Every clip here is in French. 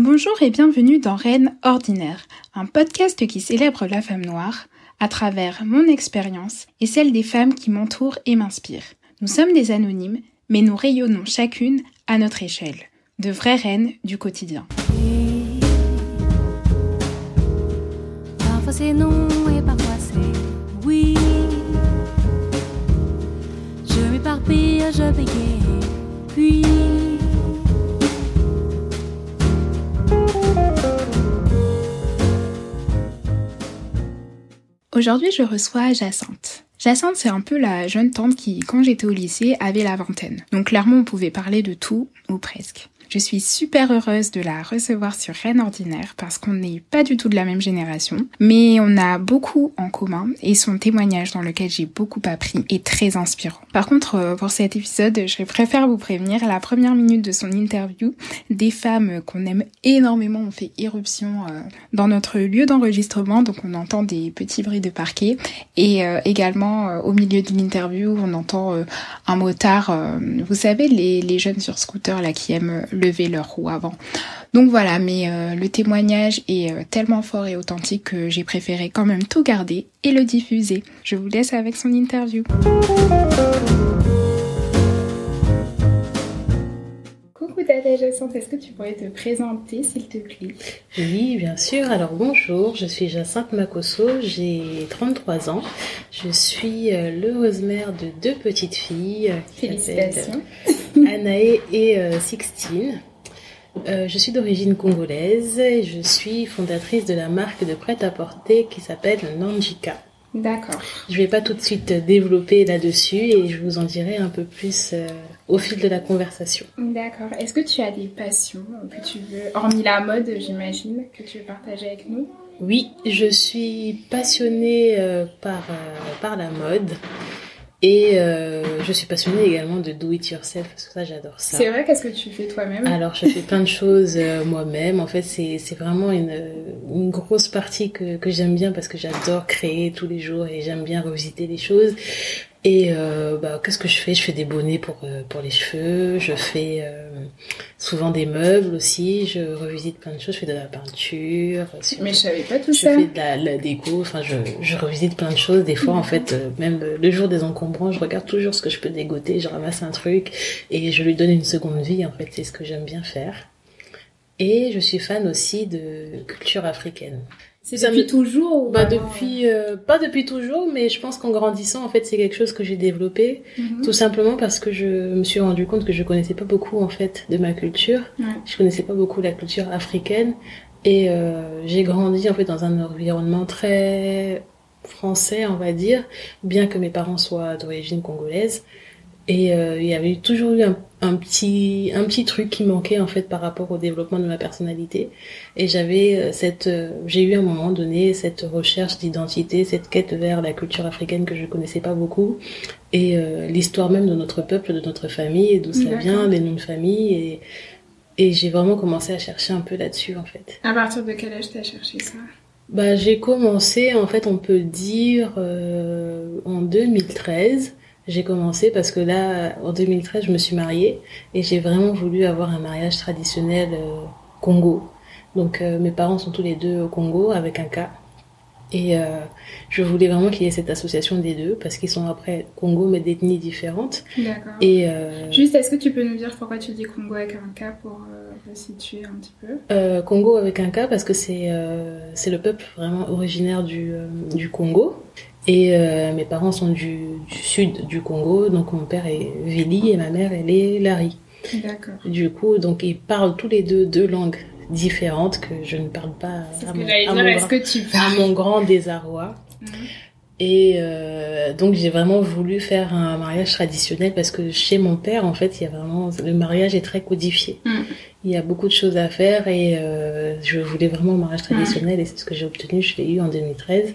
Bonjour et bienvenue dans Reine Ordinaire, un podcast qui célèbre la femme noire à travers mon expérience et celle des femmes qui m'entourent et m'inspirent. Nous sommes des anonymes, mais nous rayonnons chacune à notre échelle, de vraies reines du quotidien. Parfois non et parfois c'est oui. Je m'éparpille, je Aujourd'hui, je reçois Jacinthe. Jacinthe, c'est un peu la jeune tante qui, quand j'étais au lycée, avait la vingtaine. Donc clairement, on pouvait parler de tout, ou presque. Je suis super heureuse de la recevoir sur Rennes Ordinaire parce qu'on n'est pas du tout de la même génération, mais on a beaucoup en commun et son témoignage dans lequel j'ai beaucoup appris est très inspirant. Par contre, euh, pour cet épisode, je préfère vous prévenir, la première minute de son interview, des femmes qu'on aime énormément ont fait irruption euh, dans notre lieu d'enregistrement, donc on entend des petits bruits de parquet et euh, également au milieu de l'interview, on entend un motard, vous savez, les jeunes sur scooter là qui aiment lever leur roue avant. Donc voilà, mais euh, le témoignage est euh, tellement fort et authentique que j'ai préféré quand même tout garder et le diffuser. Je vous laisse avec son interview. Jacinthe, est-ce que tu pourrais te présenter s'il te plaît? Oui, bien sûr. Alors bonjour, je suis Jacinthe Makosso, j'ai 33 ans. Je suis euh, l'heureuse mère de deux petites filles. Félicitations. Anaé et euh, Sixtine. Euh, je suis d'origine congolaise et je suis fondatrice de la marque de prêt-à-porter qui s'appelle Nanjika. D'accord. Je vais pas tout de suite développer là-dessus et je vous en dirai un peu plus euh, au fil de la conversation. D'accord. Est-ce que tu as des passions que tu veux, hormis la mode, j'imagine, que tu veux partager avec nous? Oui, je suis passionnée euh, par, par la mode. Et euh, je suis passionnée également de do it yourself parce que ça j'adore ça. C'est vrai, qu'est-ce que tu fais toi-même? Alors je fais plein de choses euh, moi-même. En fait c'est c'est vraiment une une grosse partie que que j'aime bien parce que j'adore créer tous les jours et j'aime bien revisiter les choses. Et euh, bah, qu'est-ce que je fais? Je fais des bonnets pour euh, pour les cheveux. Je fais euh, souvent des meubles aussi. Je revisite plein de choses. Je fais de la peinture. Mais je savais pas tout je ça. fais de la, la déco. Enfin, je, je revisite plein de choses. Des fois, en fait, euh, même le jour des encombrants, je regarde toujours ce que je peux dégoter. Je ramasse un truc et je lui donne une seconde vie. En fait, c'est ce que j'aime bien faire. Et je suis fan aussi de culture africaine. C'est Ça depuis toujours ou Bah depuis, euh, pas depuis toujours, mais je pense qu'en grandissant, en fait, c'est quelque chose que j'ai développé, Mhm. tout simplement parce que je me suis rendu compte que je connaissais pas beaucoup en fait de ma culture. Ouais. Je connaissais pas beaucoup la culture africaine et euh, j'ai grandi en fait dans un environnement très français, on va dire, bien que mes parents soient d'origine congolaise. Et euh, il y avait toujours eu un, un petit un petit truc qui manquait en fait par rapport au développement de ma personnalité. Et j'avais euh, cette euh, j'ai eu à un moment donné cette recherche d'identité, cette quête vers la culture africaine que je connaissais pas beaucoup et euh, l'histoire même de notre peuple, de notre famille, et d'où ça vient, les noms de famille et et j'ai vraiment commencé à chercher un peu là-dessus en fait. À partir de quel âge t'as cherché ça? Bah, j'ai commencé, en fait, on peut dire, euh, en 2013. J'ai commencé parce que là, en 2013, je me suis mariée et j'ai vraiment voulu avoir un mariage traditionnel euh, Congo. Donc, euh, mes parents sont tous les deux au Congo avec un cas. Et euh, je voulais vraiment qu'il y ait cette association des deux parce qu'ils sont après Congo mais d'ethnies différentes. D'accord. Et Juste, est-ce que tu peux nous dire pourquoi tu dis Congo avec un K pour resituer un petit peu? Euh, Congo avec un K parce que c'est c'est le peuple vraiment originaire du, du Congo. Et euh, mes parents sont du, du sud du Congo, donc mon père est Vili et ma mère elle est Larry. D'accord. Du coup, donc ils parlent tous les deux deux langues différentes que je ne parle pas à mon, à grand- que tu à parles mon grand désarroi. Mhm. Et euh, donc j'ai vraiment voulu faire un mariage traditionnel parce que chez mon père, en fait, il y a vraiment le mariage est très codifié. Mm. Il y a beaucoup de choses à faire et euh, je voulais vraiment un mariage traditionnel et c'est ce que j'ai obtenu. Je l'ai eu en 2013.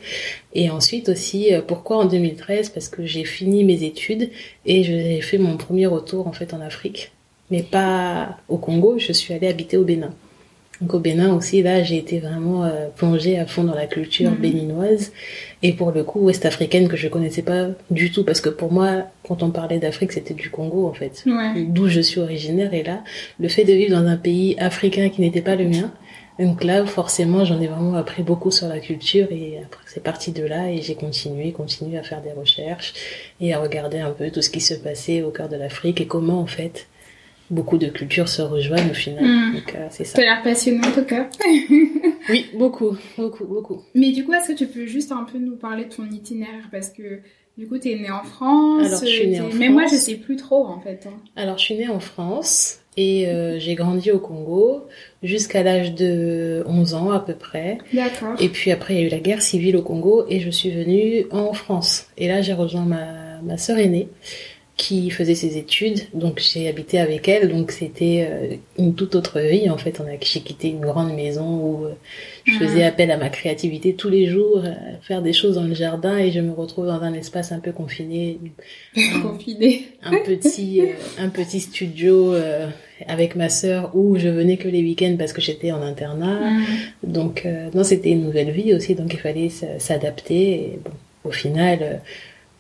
Et ensuite aussi, euh, pourquoi en 2013 Parce que j'ai fini mes études et j'ai fait mon premier retour en fait en Afrique, mais pas au Congo. Je suis allée habiter au Bénin. Donc au Bénin aussi, là, j'ai été vraiment euh, plongée à fond dans la culture Mhm. béninoise et pour le coup ouest-africaine que je connaissais pas du tout parce que pour moi, quand on parlait d'Afrique, c'était du Congo en fait, Ouais. d'où je suis originaire. Et là, le fait de vivre dans un pays africain qui n'était pas le mien, donc là, forcément, j'en ai vraiment appris beaucoup sur la culture et après c'est parti de là et j'ai continué, continué à faire des recherches et à regarder un peu tout ce qui se passait au cœur de l'Afrique et comment en fait beaucoup de cultures se rejoignent au final. Mm. Donc euh, c'est ça. Ça a l'air passionnant en tout cas. Oui, beaucoup, beaucoup, beaucoup. Mais du coup, est-ce que tu peux juste un peu nous parler de ton itinéraire? Parce que du coup, t'es née en France. Alors, je suis née en Mais moi, je France. sais plus trop en fait. hein. Alors, je suis née en France et euh, j'ai grandi au Congo jusqu'à l'âge de 11 ans à peu près. D'accord. Et puis après, il y a eu la guerre civile au Congo et je suis venue en France. Et là, j'ai rejoint ma, ma sœur aînée qui faisait ses études. Donc, j'ai habité avec elle. Donc, c'était euh, une toute autre vie. En fait, on a, j'ai quitté une grande maison où euh, je Ah. faisais appel à ma créativité tous les jours, euh, faire des choses dans le jardin et je me retrouve dans un espace un peu confiné, Confiné. un petit un petit studio avec ma sœur où je venais que les week-ends parce que j'étais en internat. Mm. Donc non, c'était une nouvelle vie aussi, donc il fallait s'adapter. Et bon, au final,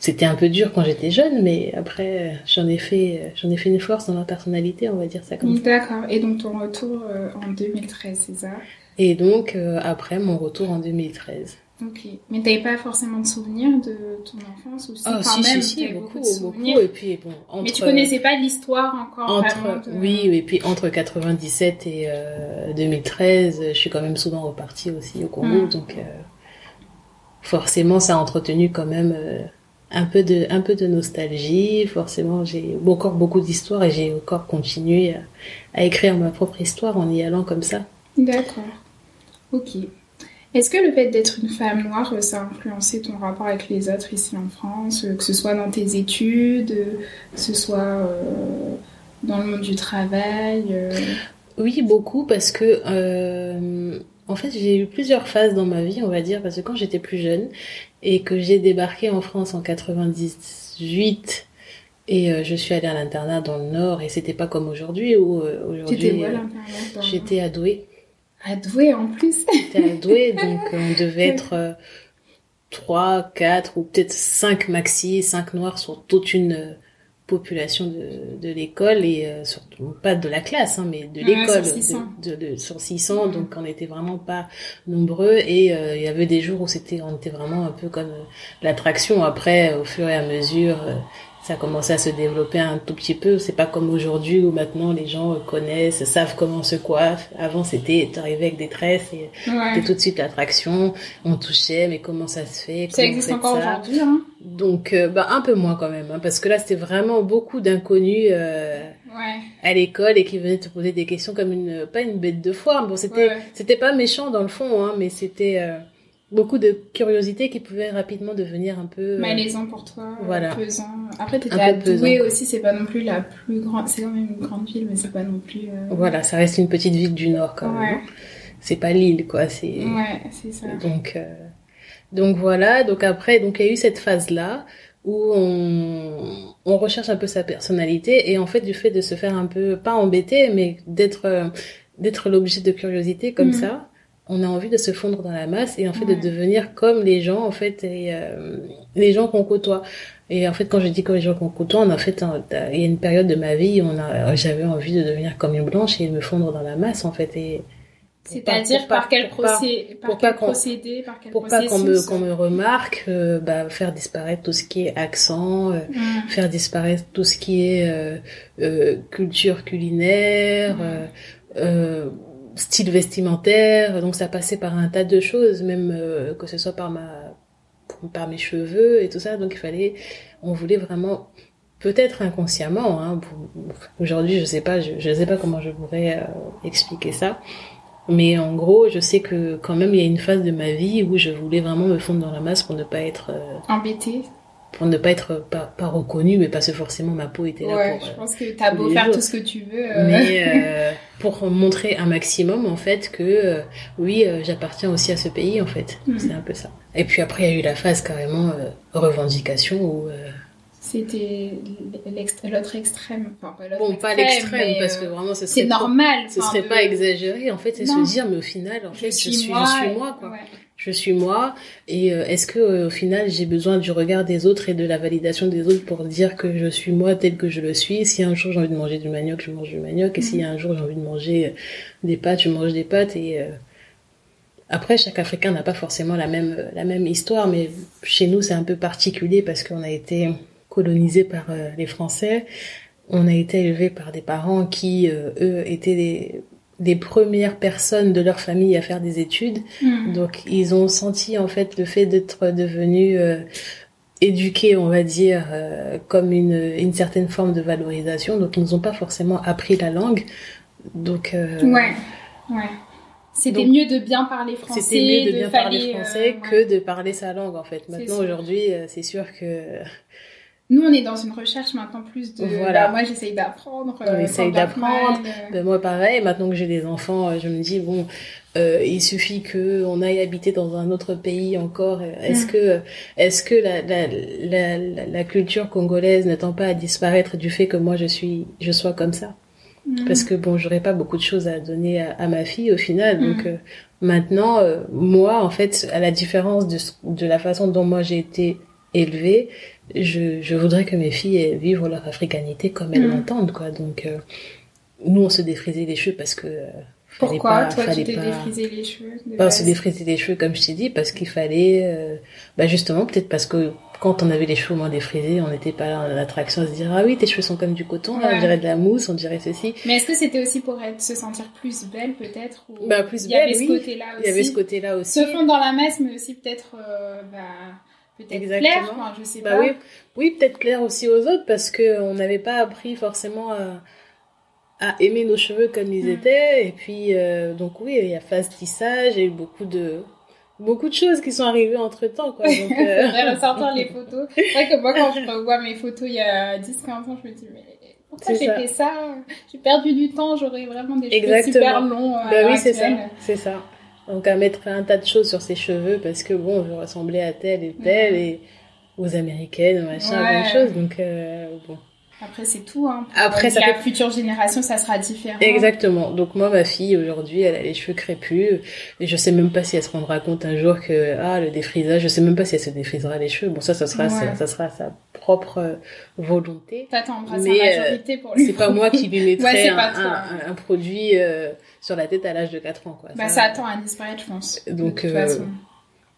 c'était un peu dur quand j'étais jeune, mais après euh, j'en ai fait euh, j'en ai fait une force dans ma personnalité, on va dire ça comme ça. D'accord. Et donc ton retour euh, en 2013, c'est ça? Et donc euh, après mon retour en 2013. Ok. Mais t'avais pas forcément de souvenirs de ton enfance ou si Ah quand si même si si t'avais beaucoup de beaucoup souvenirs et puis bon entre Mais tu connaissais pas l'histoire encore Entre, vraiment de... oui, et puis entre 97 et euh, 2013, je suis quand même souvent repartie aussi au Congo, Mm. donc forcément ça a entretenu quand même un peu de un peu de nostalgie. Forcément, j'ai encore beaucoup d'histoires et j'ai encore continué à, à écrire ma propre histoire en y allant comme ça. D'accord. Ok. Est-ce que le fait d'être une femme noire, euh, ça a influencé ton rapport avec les autres ici en France, euh, que ce soit dans tes études, euh, que ce soit dans le monde du travail Oui, beaucoup parce que euh, en fait j'ai eu plusieurs phases dans ma vie, on va dire, parce que quand j'étais plus jeune et que j'ai débarqué en France en 98 et euh, je suis allée à l'internat dans le Nord et c'était pas comme aujourd'hui où euh, aujourd'hui euh, j'étais à Douai, À Douai en plus. J'étais à Douai donc on devait être euh, trois, quatre ou peut-être cinq maxi, cinq noirs sur toute une euh, population de, de l'école et euh, surtout pas de la classe hein, mais de Ouais, l'école sur 600. de, de, de- sur 600 Mhm. donc on était vraiment pas nombreux et euh, il y avait des jours où c'était on était vraiment un peu comme euh, l'attraction. Après au fur et à mesure euh, ça a commencé à se développer un tout petit peu. C'est pas comme aujourd'hui où maintenant les gens euh, connaissent savent comment on se coiffe. Avant c'était t'arrivais avec des tresses et Ouais. tout de suite l'attraction. On touchait mais comment ça se fait? Ça existe encore aujourd'hui, hein donc, euh, bah, un peu moins quand même, hein, parce que là, c'était vraiment beaucoup d'inconnus euh, Ouais. à l'école et qui venaient te poser des questions comme une, pas une bête de foire. Bon, c'était, Ouais. c'était pas méchant dans le fond, hein, mais c'était euh, beaucoup de curiosité qui pouvait rapidement devenir un peu. euh, Malaisant pour toi, euh, Voilà. pesant. Après, t'étais à Douai aussi, c'est pas non plus la plus grande... C'est quand même une grande ville, mais c'est pas non plus... euh, Voilà, ça reste une petite ville du Nord quand même. Ouais. hein. C'est pas l'île, quoi. C'est Ouais, c'est ça. donc, euh, donc voilà. Donc après, donc il y a eu cette phase là où on, on recherche un peu sa personnalité et en fait du fait de se faire un peu pas embêter mais d'être d'être l'objet de curiosité comme Mhm. ça on a envie de se fondre dans la masse et en fait Ouais. de devenir comme les gens en fait et euh, les gens qu'on côtoie et en fait quand je dis comme les gens qu'on côtoie en fait un- il y a une période de ma vie où on a j'avais envie de devenir comme une blanche et de me fondre dans la masse en fait et C'est-à-dire par quel, pour pas- procé... par quel procédé, par quel pour pas qu'on me, qu'on me remarque, euh, bah, faire disparaître tout ce qui est accent, euh, faire disparaître tout ce qui est euh, culture culinaire, style vestimentaire. Donc ça passait par un tas de choses, même que ce soit par ma par mes cheveux et tout ça. Donc il fallait, on voulait vraiment peut-être inconsciemment. Hein, Aujourd'hui, je sais pas, je, je sais pas comment je pourrais euh, expliquer ça. Mais en gros, je sais que quand même, il y a une phase de ma vie où je voulais vraiment me fondre dans la masse pour ne pas être, euh, Embêté. pour ne pas être pas, pas reconnue, mais parce que forcément ma peau était là Ouais, pour. je euh, pense que t'as beau faire jours. tout ce que tu veux. euh, mais euh, pour montrer un maximum en fait que euh, oui, euh, j'appartiens aussi à ce pays en fait. Mhm. C'est un peu ça. Et puis après, il y a eu la phase carrément euh, revendication où euh, c'était l'autre extrême. Enfin, pas l'autre Bon, pas extrême, l'extrême, parce euh, que vraiment, ce serait, normal. ce serait de- pas exagéré. En fait, c'est se dire, mais au final, en fait, je suis, je suis moi. moi, quoi. ouais. Je suis moi. Et euh, est-ce que, euh, au final, j'ai besoin du regard des autres et de la validation des autres pour dire que je suis moi tel que je le suis? Si un jour j'ai envie de manger du manioc, je mange du manioc. Et Mhm. si un jour j'ai envie de manger des pâtes, je mange des pâtes. Et euh, après, chaque Africain n'a pas forcément la même la même histoire, mais chez nous, c'est un peu particulier parce qu'on a été colonisé par euh, les Français. On a été élevé par des parents qui, euh, eux, étaient des, des premières personnes de leur famille à faire des études. Mm. Donc, ils ont senti, en fait, le fait d'être devenus euh, éduqués, on va dire, euh, comme une, une certaine forme de valorisation. Donc, ils nous ont pas forcément appris la langue. Donc, euh, Ouais, ouais. C'était mieux de bien parler français. c'était mieux de bien parler français ouais. que de parler sa langue, en fait. Maintenant, aujourd'hui, c'est sûr que Nous, on est dans une recherche maintenant plus de. Voilà. bah, moi, j'essaye d'apprendre. On euh, essaye d'apprendre. euh, Ben moi pareil, maintenant que j'ai des enfants, euh, je me dis bon, euh, il suffit que on aille habiter dans un autre pays encore. Est-ce Mm. que est-ce que la, la, la, culture congolaise ne tend pas à disparaître du fait que moi je suis je sois comme ça? Mm. Parce que bon, j'aurais pas beaucoup de choses à donner à, à ma fille au final. Donc Mm. euh, maintenant, euh, moi en fait, à la différence de de la façon dont moi j'ai été élevée, je, je voudrais que mes filles vivent leur africanité comme elles Mm. l'entendent quoi. Donc euh, nous on se défrisait les cheveux parce que euh, Pourquoi pas- Toi, tu t'es pas- défrisé les cheveux de Bah, on se défrisait les cheveux comme je t'ai dit parce qu'il fallait euh, bah justement peut-être parce que quand on avait les cheveux moins défrisés on n'était pas en attraction à se dire ah oui tes cheveux sont comme du coton là, on dirait de la mousse on dirait ceci Mais est-ce que c'était aussi pour être, se sentir plus belle, peut-être ou... Bah, plus Il y avait belle, ce oui. côté-là aussi. il y avait ce côté là aussi Se fond dans la masse, mais aussi peut-être. euh, bah, peut-être Exactement. clair, enfin, je sais Bah pas. oui, oui peut-être clair aussi aux autres parce que on n'avait pas appris forcément à, à aimer nos cheveux comme ils Mm. étaient. Et puis euh, donc oui, il y a phase tissage, il y a eu beaucoup de beaucoup de choses qui sont arrivées entre temps quoi. Donc, euh, Faudrait ressortir les photos. C'est vrai que moi, quand je revois mes photos il y a 10-15 ans, je me dis, mais pourquoi j'ai fait ça? J'ai perdu du temps, j'aurais vraiment des cheveux Exactement. super longs. l'heure oui, c'est ça, c'est ça. Donc à mettre un tas de choses sur ses cheveux parce que bon, on veut ressembler à telle et telle Mhm. et aux américaines, machin, Ouais. choses. Donc euh, bon. Après, c'est tout. Hein. Après, ça la fait- future génération, ça sera différent. Exactement. Donc moi, ma fille aujourd'hui, elle a les cheveux crépus et je sais même pas si elle se rendra compte un jour que ah le défrisage, je sais même pas si elle se défrisera les cheveux. Bon ça, ça sera Ouais. ça, ça sera sa propre euh, volonté. Mais, la euh, majorité pour lui. C'est pas moi qui lui mettrai Ouais, un, produit euh, sur la tête à l'âge de 4 ans quoi. Bah, ça attend à disparaître, je pense. Donc, de toute euh, façon.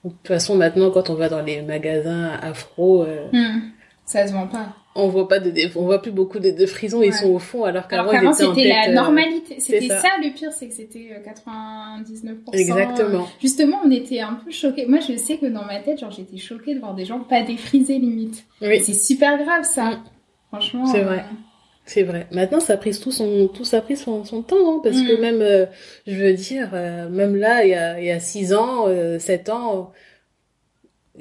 De toute façon, maintenant, quand on va dans les magasins afro, euh, Hmm. Ça se vend pas. On voit pas de, on voit plus beaucoup de, de frisons. Ils sont au fond, alors qu'avant c'était la euh, normalité. C'était ça. ça. le pire, c'est que c'était euh, 99%. Exactement. Justement, on était un peu choqués. Moi, je sais que dans ma tête, genre, j'étais choquée de voir des gens pas défrisés, limite. Oui. C'est super grave, ça. Mm. Franchement. C'est euh, vrai. C'est vrai. Maintenant, ça a pris tout son, tout ça a pris son, son temps, hein, parce Mm. que même, euh, je veux dire, euh, même là, il y a, il y a six ans, euh, sept ans,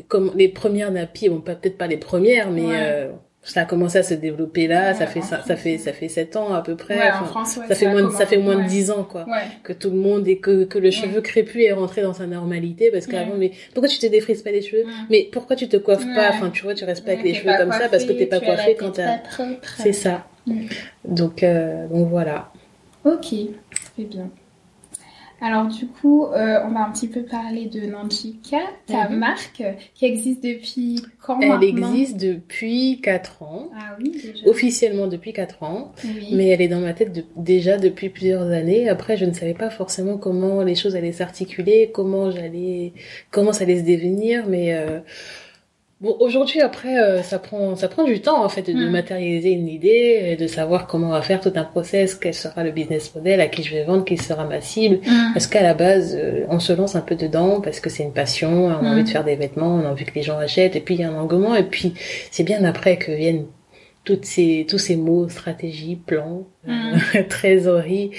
comme les premières nappies, bon, peut-être pas les premières, mais Ouais. Ça a commencé à se développer là. Ouais, ça fait ça, fait ça fait sept ans à peu près. Ouais, Enfin, en France, ouais, ça fait moins, de- ça fait moins de dix ans, quoi. Que tout le monde et que que le cheveu crépus est rentré dans sa normalité, parce qu'avant, mais pourquoi tu te défrises pas les cheveux? Mais pourquoi tu te coiffes pas? Enfin, tu vois, tu restes pas avec les cheveux comme ça parce que t'es pas coiffé quand t'as. C'est ça. Donc, euh, donc voilà. Ok, très bien. Alors du coup, euh, on va un petit peu parler de Nanchika, ta Mhm. marque, qui existe depuis quand Elle maintenant existe depuis 4 ans. Ah oui, déjà. Officiellement depuis 4 ans. Oui. Mais elle est dans ma tête de- déjà depuis plusieurs années. Après, je ne savais pas forcément comment les choses allaient s'articuler, comment j'allais, comment ça allait se devenir. Mais euh, bon, aujourd'hui, après, euh, ça prend, ça prend du temps en fait de Mm. matérialiser une idée, et de savoir comment on va faire tout un process, quel sera le business model, à qui je vais vendre, qui sera ma cible. Mm. Parce qu'à la base, euh, on se lance un peu dedans parce que c'est une passion, on a Mm. envie de faire des vêtements, on a envie que les gens achètent, et puis il y a un engouement, et puis c'est bien après que viennent toutes ces, tous ces mots, stratégie, plan, euh, trésorerie.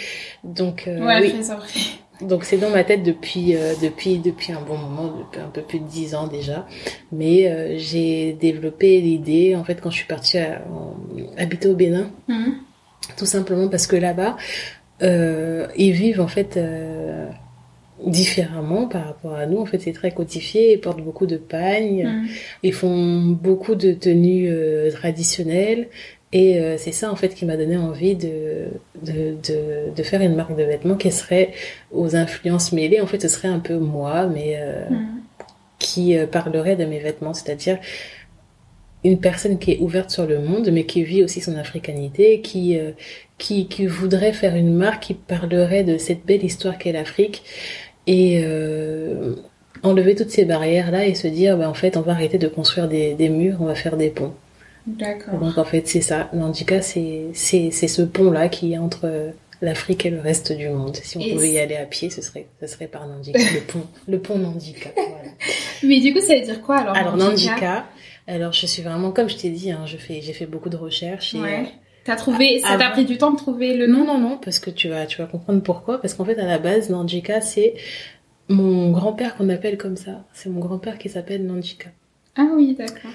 Donc, euh, Ouais, oui. trésorerie. Donc c'est dans ma tête depuis, euh, depuis, depuis un bon moment, depuis un peu plus de dix ans déjà. Mais euh, j'ai développé l'idée, en fait, quand je suis partie à- en- habiter au Bénin, Mm. tout simplement parce que là-bas, euh, ils vivent en fait euh, différemment par rapport à nous. En fait, c'est très codifié. Ils portent beaucoup de pagnes. Mm. Ils font beaucoup de tenues euh, traditionnelles. Et euh, c'est ça, en fait, qui m'a donné envie de, de, de, de faire une marque de vêtements qui serait aux influences mêlées. En fait, ce serait un peu moi, mais euh, Mm. qui euh, parlerait de mes vêtements. C'est-à-dire une personne qui est ouverte sur le monde, mais qui vit aussi son africanité, qui, euh, qui, qui voudrait faire une marque qui parlerait de cette belle histoire qu'est l'Afrique et euh, enlever toutes ces barrières-là et se dire, bah, en fait, on va arrêter de construire des, des murs, on va faire des ponts. D'accord. Donc, en fait, c'est ça. L'handicap, c'est, c'est, c'est ce pont-là qui est entre euh, l'Afrique et le reste du monde. Si on Et pouvait y aller à pied, ce serait, ce serait par Nandika, le pont, le pont Nandika. Voilà. Mais du coup, ça veut dire quoi alors Alors, Nandika Nandika, alors je suis vraiment, comme je t'ai dit, hein, je fais, j'ai fait beaucoup de recherches. Et, Ouais. T'as trouvé, ça t'a pris du temps de trouver le Non, nom? Non, non, parce que tu vas, tu vas comprendre pourquoi. Parce qu'en fait, à la base, Nandjika, c'est mon grand-père qu'on appelle comme ça. C'est mon grand-père qui s'appelle Nandjika. Ah oui, d'accord.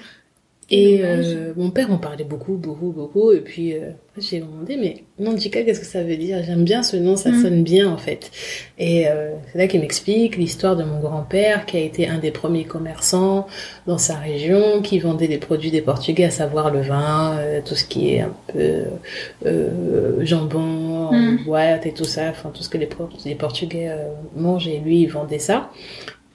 Et euh, mon père en parlait beaucoup, beaucoup, beaucoup. Et puis, euh, j'ai demandé, mais Nandjika, qu'est-ce que ça veut dire? J'aime bien ce nom, ça Mm. sonne bien, en fait. Et euh, c'est là qu'il m'explique l'histoire de mon grand-père, qui a été un des premiers commerçants dans sa région, qui vendait des produits des Portugais, à savoir le vin, euh, tout ce qui est un peu euh, jambon, Mm. boîte et tout ça, enfin tout ce que les, les Portugais euh, mangent. Et lui, il vendait ça.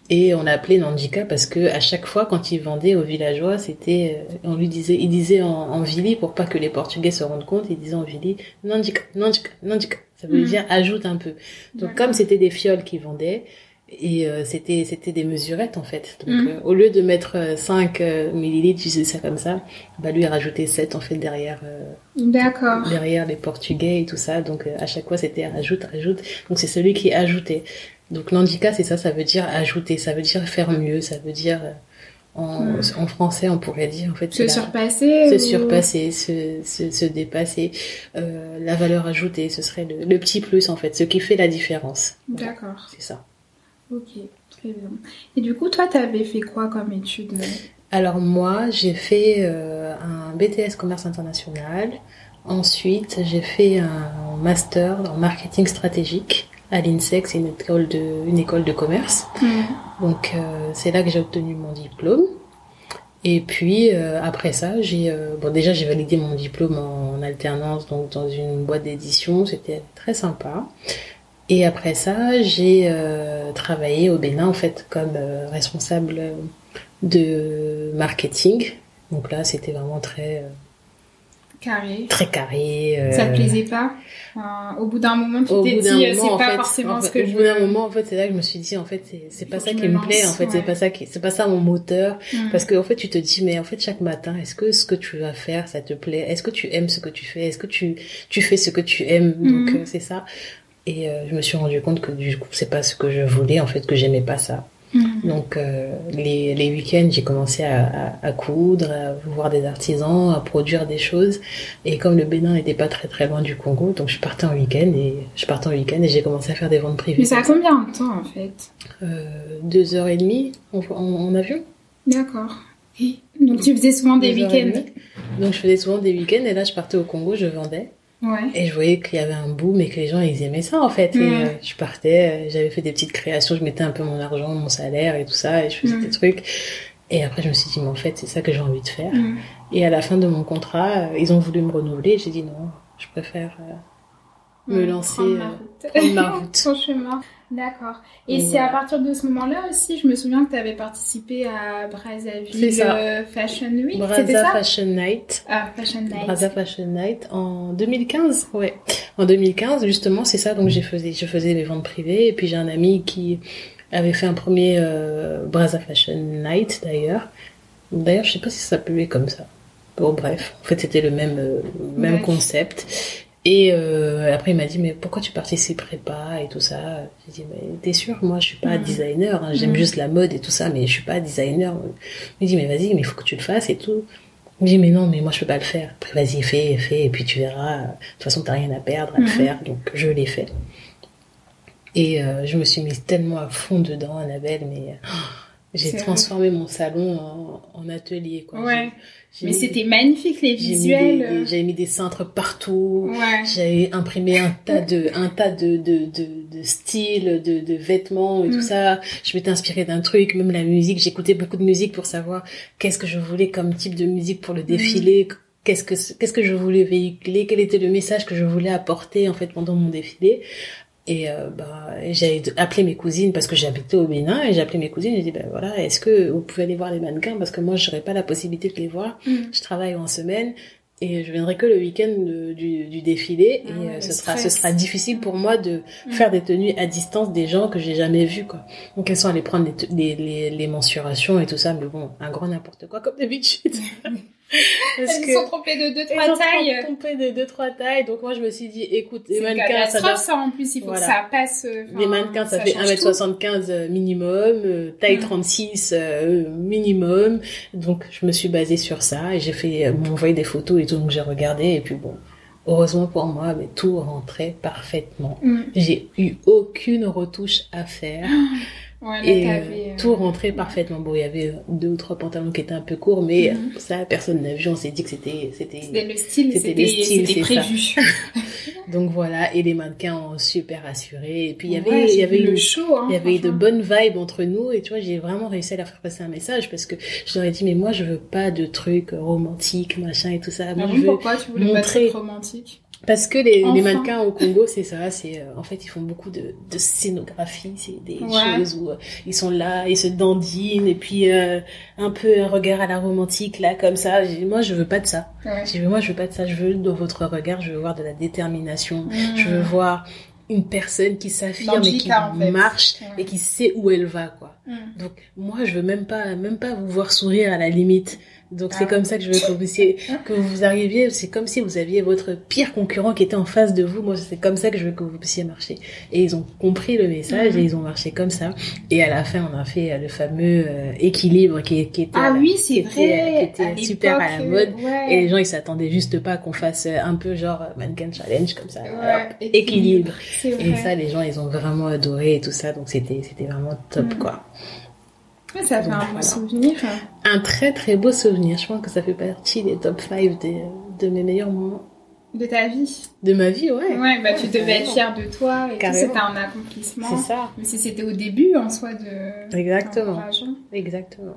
Et on l'a appelé Nandjika parce que à chaque fois quand il vendait aux villageois, c'était, euh, on lui disait, il disait en, en Vili pour pas que les Portugais se rendent compte, il disait en Vili Nandjika, Nandjika, Nandjika. Ça veut Mhm. dire ajoute un peu. Donc comme c'était des fioles qu'il vendait et euh, c'était c'était des mesurettes en fait. Donc Mhm. euh, au lieu de mettre euh, 5 euh, millilitres, je ça comme ça, bah lui il rajoutait 7 en fait derrière euh, D'accord. derrière les Portugais et tout ça. Donc euh, à chaque fois c'était rajoute, rajoute. Donc c'est celui qui ajoutait. Donc l'handicap c'est ça, ça veut dire ajouter, ça veut dire faire mieux, ça veut dire euh, en, en français on pourrait dire en fait Se la- surpasser se ou- surpasser, se, se, se dépasser, euh, la valeur ajoutée, ce serait le, le petit plus en fait, ce qui fait la différence. Voilà, D'accord. C'est ça. Ok, très bien. Et du coup, toi, t'avais fait quoi comme étude? Alors moi, j'ai fait euh, un BTS commerce international. Ensuite, j'ai fait un master en marketing stratégique à l'INSEC, c'est une école de une école de commerce. Donc euh, c'est là que j'ai obtenu mon diplôme. Et puis euh, après ça, j'ai euh, bon déjà j'ai validé mon diplôme en alternance donc dans une boîte d'édition, c'était très sympa. Et après ça, j'ai euh, travaillé au Bénin en fait comme euh, responsable de marketing. Donc là, c'était vraiment très euh, Carré. très carré. euh, Ça te plaisait pas Au bout d'un moment, tu au t'es dit, euh, c'est pas fait, forcément en ce que au je bout d'un moment, en fait, c'est là que je me suis dit, en fait, c'est pas ça qui me me plaît, en fait, c'est pas ça qui, c'est pas ça mon moteur. Mm. Parce que, en fait, tu te dis, mais en fait, chaque matin, est-ce que ce que tu vas faire, ça te plaît? Est-ce que tu aimes ce que tu fais? Est-ce que tu, tu fais ce que tu aimes? Donc, Mhm. euh, c'est ça. Et euh, je me suis rendu compte que du coup, c'est pas ce que je voulais, en fait, que j'aimais pas ça. Mm. Donc, euh, les, les week-ends, j'ai commencé à, à, à coudre, à voir des artisans, à produire des choses. Et comme le Bénin n'était pas très très loin du Congo, donc je partais en week-end et je partais en week-end et j'ai commencé à faire des ventes privées. Mais ça a combien de temps en fait? Euh, deux heures et demie en, en, en avion. D'accord. Donc tu faisais souvent des week-ends? Donc je faisais souvent des week-ends et là je partais au Congo, je vendais Ouais. et je voyais qu'il y avait un boom et que les gens ils aimaient ça en fait. Et euh, je partais, euh, j'avais fait des petites créations, je mettais un peu mon argent, mon salaire et tout ça et je faisais des trucs. Et après je me suis dit mais en fait c'est ça que j'ai envie de faire. Et à la fin de mon contrat, euh, ils ont voulu me renouveler. J'ai dit non, je préfère me Mm. lancer, Prendre ma euh, route. prendre ma route. Ton chemin. D'accord. Et c'est à partir de ce moment-là aussi, je me souviens que tu avais participé à Brazzaville euh, Fashion Week. Brazza ça Fashion Night. Ah, Fashion Night. Brazza Fashion Night en 2015, ouais. En 2015, justement, c'est ça. Donc, j'ai faisais, je faisais les ventes privées. Et puis, j'ai un ami qui avait fait un premier euh, Brazza Fashion Night, d'ailleurs. D'ailleurs, je sais pas si ça s'appelait comme ça. Bon, bref. En fait, c'était le même, euh, même Ouais. concept. Et euh, après, il m'a dit, mais pourquoi tu participerais pas et tout ça? J'ai dit, mais t'es sûr? Moi, je suis pas Mhm. designer. hein. J'aime Mhm. juste la mode et tout ça, mais je suis pas designer. Il me dit, mais vas-y, mais il faut que tu le fasses et tout. Il me dit, mais non, mais moi, je peux pas le faire. Après, vas-y, fais, fais, et puis tu verras. De toute façon, t'as rien à perdre à le Mhm. faire. Donc, je l'ai fait. Et euh, je me suis mise tellement à fond dedans, Annabelle, mais, oh, J'ai transformé mon salon en, en atelier, quoi. Ouais. Mais c'était magnifique les visuels. des- J'avais mis des cintres partout. Ouais. J'avais imprimé un tas de, un tas de, de, de, de styles, de, de vêtements et Mm. tout ça. Je m'étais inspirée d'un truc, même la musique. J'écoutais beaucoup de musique pour savoir qu'est-ce que je voulais comme type de musique pour le Mm. défilé. Qu'est-ce que, qu'est-ce que je voulais véhiculer? Quel était le message que je voulais apporter, en fait, pendant mon défilé? Et euh, bah, j'ai appelé mes cousines parce que j'habitais au Bénin et j'ai appelé mes cousines. Et j'ai dit ben voilà est-ce que vous pouvez aller voir les mannequins? Parce que moi j'aurais pas la possibilité de les voir. Mm. je travaille en semaine et je viendrai que le week-end du, du défilé. Et Ah euh, ce sera ce sera difficile pour moi de Mm. faire des tenues à distance des gens que j'ai jamais vus quoi. Donc elles sont allées prendre les, les, les, les mensurations et tout ça. Mais bon un grand n'importe quoi comme d'habitude parce Elles sont trompées de deux, elles trois ont tailles. trompé de deux trois tailles donc moi je me suis dit écoute les mannequins ça doit ça, en plus. Il faut Voilà. que ça passe. euh, les mannequins, ça, fait change tout. 1m75 minimum, euh, taille Mm. 36 euh, minimum. Donc, je me suis basée sur ça et j'ai fait euh, m'envoyer des photos et tout. Donc, j'ai regardé et puis bon, heureusement pour moi, mais tout rentrait parfaitement. Mm. J'ai eu aucune retouche à faire Ouais, là, et euh, euh, tout rentrait parfaitement. Bon, il y avait deux ou trois pantalons qui étaient un peu courts, mais Mhm. ça, personne n'a vu. On s'est dit que c'était, C'était c'était, le style, C'était c'est ça. prévu. donc voilà. Et les mannequins ont super assuré. Et puis, il y avait, Ouais, il y avait le show. Hein, il y avait de bonnes vibes entre nous et tu vois j'ai vraiment réussi à leur faire passer un message parce que je leur ai dit mais moi je veux pas de trucs romantiques machin et tout ça moi Ah je bon, veux pourquoi tu voulais pas montrer- être romantique parce que les, les mannequins au Congo c'est ça c'est euh, en fait ils font beaucoup de, de scénographie c'est des Ouais. choses où euh, ils sont là ils se dandinent et puis euh, un peu un regard à la romantique là comme ça moi je veux pas de ça Ouais. dit moi je veux pas de ça je veux dans votre regard je veux voir de la détermination Mm. je veux voir une personne qui s'affirme et qui Jika, en fait. marche Ouais. et qui sait où elle va quoi Mm. donc moi je veux même pas même pas vous voir sourire à la limite. Donc c'est Ah. comme ça que je veux que vous puissiez que vous arriviez, c'est comme si vous aviez votre pire concurrent qui était en face de vous. Moi c'est comme ça que je veux que vous puissiez marcher. Et ils ont compris le message Mhm. et ils ont marché comme ça. Et à la fin on a fait euh, le fameux euh, équilibre qui, qui était Ah oui, c'est vrai. qui était à super à la mode. ouais. Et les gens ils s'attendaient juste pas qu'on fasse euh, un peu genre mannequin challenge comme ça. Ouais, Alors, équilibre. C'est. Et ça les gens ils ont vraiment adoré et tout ça. Donc c'était c'était vraiment top Mhm. quoi. Ouais, ça fait un Voilà. souvenir. Un très très beau souvenir. Je pense que ça fait partie des top 5 des, de mes meilleurs moments De ta vie. de ma vie, ouais. Ouais, bah tu devais être fière de toi et c'était un accomplissement. C'est ça. Mais si c'était au début en soi de. Exactement. Exactement.